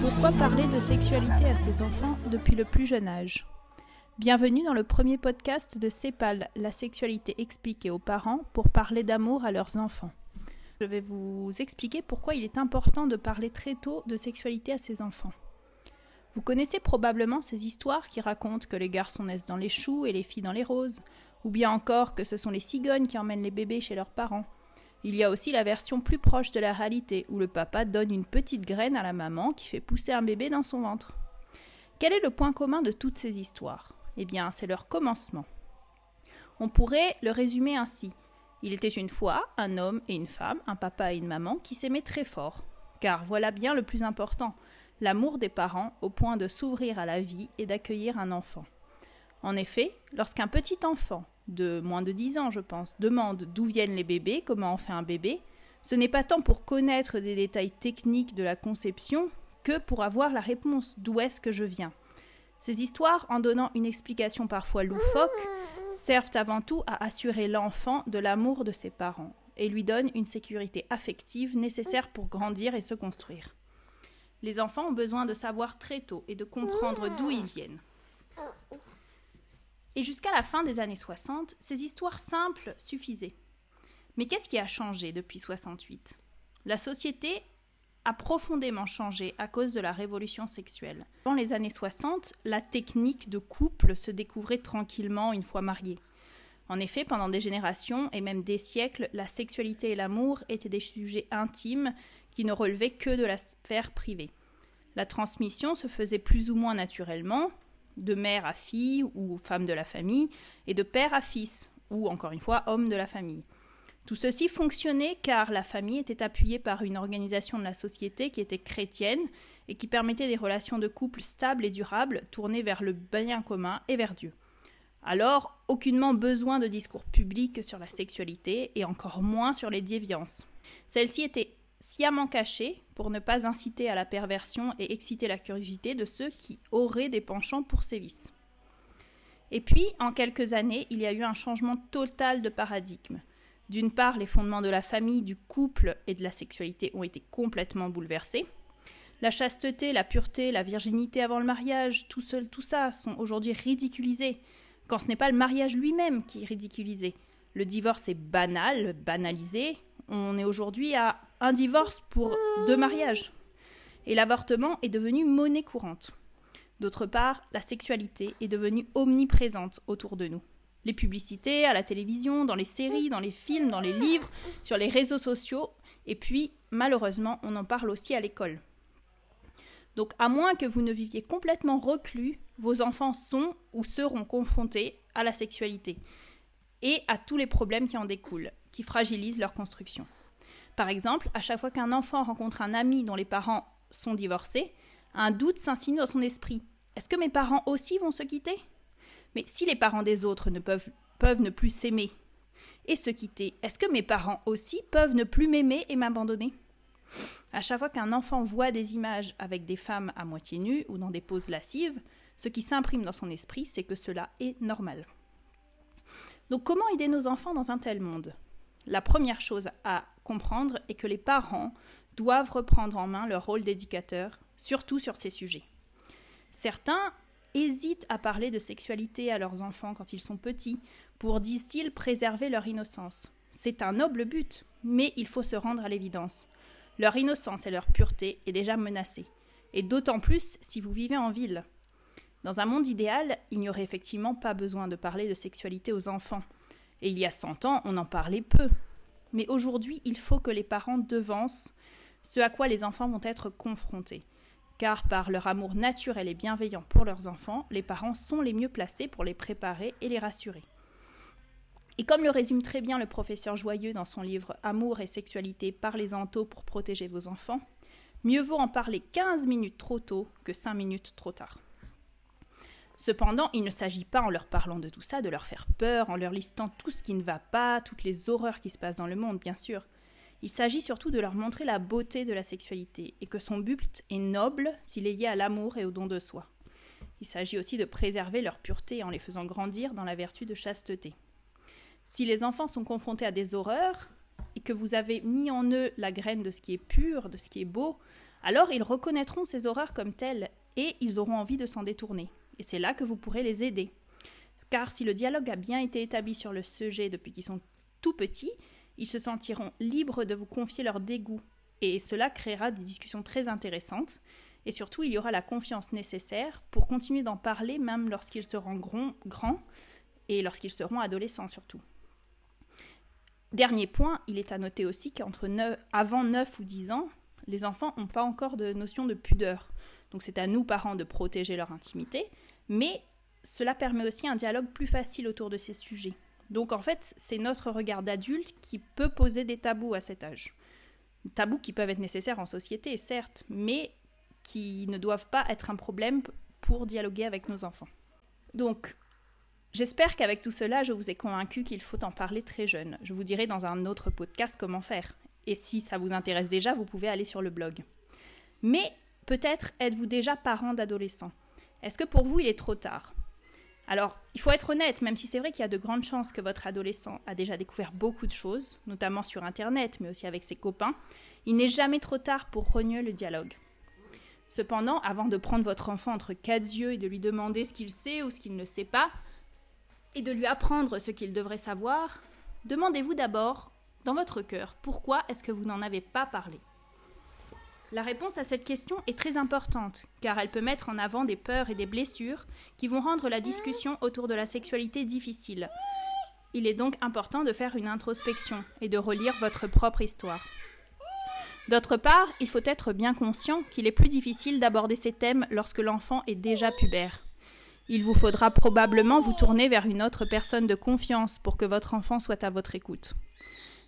Pourquoi parler de sexualité à ses enfants depuis le plus jeune âge? Bienvenue dans le premier podcast de CEPAL, la sexualité expliquée aux parents pour parler d'amour à leurs enfants. Je vais vous expliquer pourquoi il est important de parler très tôt de sexualité à ses enfants. Vous connaissez probablement ces histoires qui racontent que les garçons naissent dans les choux et les filles dans les roses, ou bien encore que ce sont les cigognes qui emmènent les bébés chez leurs parents. Il y a aussi la version plus proche de la réalité, où le papa donne une petite graine à la maman qui fait pousser un bébé dans son ventre. Quel est le point commun de toutes ces histoires? Eh bien, c'est leur commencement. On pourrait le résumer ainsi. Il était une fois un homme et une femme, un papa et une maman, qui s'aimaient très fort. Car voilà bien le plus important, l'amour des parents au point de s'ouvrir à la vie et d'accueillir un enfant. En effet, lorsqu'un petit enfant, de moins de 10 ans je pense, demande d'où viennent les bébés, comment on fait un bébé, ce n'est pas tant pour connaître des détails techniques de la conception que pour avoir la réponse d'où est-ce que je viens. Ces histoires, en donnant une explication parfois loufoque, servent avant tout à assurer l'enfant de l'amour de ses parents et lui donnent une sécurité affective nécessaire pour grandir et se construire. Les enfants ont besoin de savoir très tôt et de comprendre d'où ils viennent. Et jusqu'à la fin des années 60, ces histoires simples suffisaient. Mais qu'est-ce qui a changé depuis 68 La société a profondément changé à cause de la révolution sexuelle. Dans les années 60, la technique de couple se découvrait tranquillement une fois marié. En effet, pendant des générations et même des siècles, la sexualité et l'amour étaient des sujets intimes qui ne relevaient que de la sphère privée. La transmission se faisait plus ou moins naturellement, de mère à fille ou femme de la famille, et de père à fils, ou encore une fois homme de la famille. Tout ceci fonctionnait car la famille était appuyée par une organisation de la société qui était chrétienne et qui permettait des relations de couple stables et durables tournées vers le bien commun et vers Dieu. Alors, aucunement besoin de discours publics sur la sexualité et encore moins sur les déviances. Celle-ci était sciemment caché pour ne pas inciter à la perversion et exciter la curiosité de ceux qui auraient des penchants pour ces vices. Et puis, en quelques années, il y a eu un changement total de paradigme. D'une part, les fondements de la famille, du couple et de la sexualité ont été complètement bouleversés. La chasteté, la pureté, la virginité avant le mariage, tout seul, tout ça sont aujourd'hui ridiculisés, quand ce n'est pas le mariage lui-même qui est ridiculisé. Le divorce est banal, banalisé. On est aujourd'hui à un divorce pour deux mariages. Et l'avortement est devenu monnaie courante. D'autre part, la sexualité est devenue omniprésente autour de nous. Les publicités, à la télévision, dans les séries, dans les films, dans les livres, sur les réseaux sociaux, et puis, malheureusement, on en parle aussi à l'école. Donc, à moins que vous ne viviez complètement reclus, vos enfants sont ou seront confrontés à la sexualité et à tous les problèmes qui en découlent, qui fragilisent leur construction. Par exemple, à chaque fois qu'un enfant rencontre un ami dont les parents sont divorcés, un doute s'insinue dans son esprit. Est-ce que mes parents aussi vont se quitter? Mais si les parents des autres ne peuvent, peuvent ne plus s'aimer et se quitter, est-ce que mes parents aussi peuvent ne plus m'aimer et m'abandonner? À chaque fois qu'un enfant voit des images avec des femmes à moitié nues ou dans des poses lascives, ce qui s'imprime dans son esprit, c'est que cela est normal. Donc comment aider nos enfants dans un tel monde? La première chose à comprendre est que les parents doivent reprendre en main leur rôle d'éducateur, surtout sur ces sujets. Certains hésitent à parler de sexualité à leurs enfants quand ils sont petits, pour, disent-ils, préserver leur innocence. C'est un noble but, mais il faut se rendre à l'évidence. Leur innocence et leur pureté est déjà menacée, et d'autant plus si vous vivez en ville. Dans un monde idéal, il n'y aurait effectivement pas besoin de parler de sexualité aux enfants. Et il y a 100 ans, on en parlait peu. Mais aujourd'hui, il faut que les parents devancent ce à quoi les enfants vont être confrontés. Car par leur amour naturel et bienveillant pour leurs enfants, les parents sont les mieux placés pour les préparer et les rassurer. Et comme le résume très bien le professeur Joyeux dans son livre Amour et sexualité, parlez-en tôt pour protéger vos enfants, mieux vaut en parler 15 minutes trop tôt que 5 minutes trop tard. Cependant, il ne s'agit pas en leur parlant de tout ça de leur faire peur, en leur listant tout ce qui ne va pas, toutes les horreurs qui se passent dans le monde, bien sûr. Il s'agit surtout de leur montrer la beauté de la sexualité et que son but est noble s'il est lié à l'amour et au don de soi. Il s'agit aussi de préserver leur pureté en les faisant grandir dans la vertu de chasteté. Si les enfants sont confrontés à des horreurs et que vous avez mis en eux la graine de ce qui est pur, de ce qui est beau, alors ils reconnaîtront ces horreurs comme telles et ils auront envie de s'en détourner. Et c'est là que vous pourrez les aider. Car si le dialogue a bien été établi sur le sujet depuis qu'ils sont tout petits, ils se sentiront libres de vous confier leur dégoût et cela créera des discussions très intéressantes. Et surtout, il y aura la confiance nécessaire pour continuer d'en parler même lorsqu'ils seront grands et lorsqu'ils seront adolescents surtout. Dernier point, il est à noter aussi qu'entre avant 9 ou 10 ans, les enfants n'ont pas encore de notion de pudeur. Donc c'est à nous, parents, de protéger leur intimité, mais cela permet aussi un dialogue plus facile autour de ces sujets. Donc en fait, c'est notre regard d'adulte qui peut poser des tabous à cet âge. Tabous qui peuvent être nécessaires en société, certes, mais qui ne doivent pas être un problème pour dialoguer avec nos enfants. Donc, j'espère qu'avec tout cela, je vous ai convaincu qu'il faut en parler très jeune. Je vous dirai dans un autre podcast comment faire. Et si ça vous intéresse déjà, vous pouvez aller sur le blog. Mais peut-être êtes-vous déjà parent d'adolescents. Est-ce que pour vous, il est trop tard? Alors, il faut être honnête, même si c'est vrai qu'il y a de grandes chances que votre adolescent a déjà découvert beaucoup de choses, notamment sur Internet, mais aussi avec ses copains, il n'est jamais trop tard pour renier le dialogue. Cependant, avant de prendre votre enfant entre quatre yeux et de lui demander ce qu'il sait ou ce qu'il ne sait pas, et de lui apprendre ce qu'il devrait savoir, demandez-vous d'abord, dans votre cœur, pourquoi est-ce que vous n'en avez pas parlé? La réponse à cette question est très importante, car elle peut mettre en avant des peurs et des blessures qui vont rendre la discussion autour de la sexualité difficile. Il est donc important de faire une introspection et de relire votre propre histoire. D'autre part, il faut être bien conscient qu'il est plus difficile d'aborder ces thèmes lorsque l'enfant est déjà pubère. Il vous faudra probablement vous tourner vers une autre personne de confiance pour que votre enfant soit à votre écoute.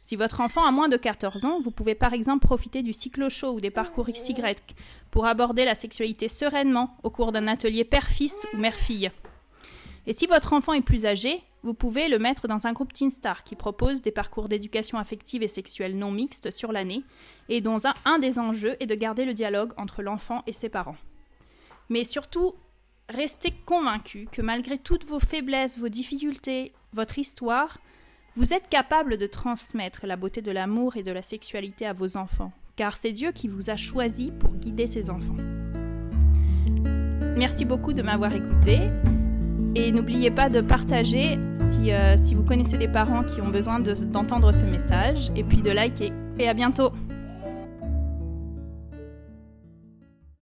Si votre enfant a moins de 14 ans, vous pouvez par exemple profiter du cyclo-show ou des parcours XY pour aborder la sexualité sereinement au cours d'un atelier père-fils ou mère-fille. Et si votre enfant est plus âgé, vous pouvez le mettre dans un groupe Teen Star qui propose des parcours d'éducation affective et sexuelle non mixtes sur l'année et dont un, un des enjeux est de garder le dialogue entre l'enfant et ses parents. Mais surtout, restez convaincu que malgré toutes vos faiblesses, vos difficultés, votre histoire, vous êtes capable de transmettre la beauté de l'amour et de la sexualité à vos enfants, car c'est Dieu qui vous a choisi pour guider ses enfants. Merci beaucoup de m'avoir écouté. Et n'oubliez pas de partager si, euh, vous connaissez des parents qui ont besoin d'entendre ce message. Et puis de liker. Et à bientôt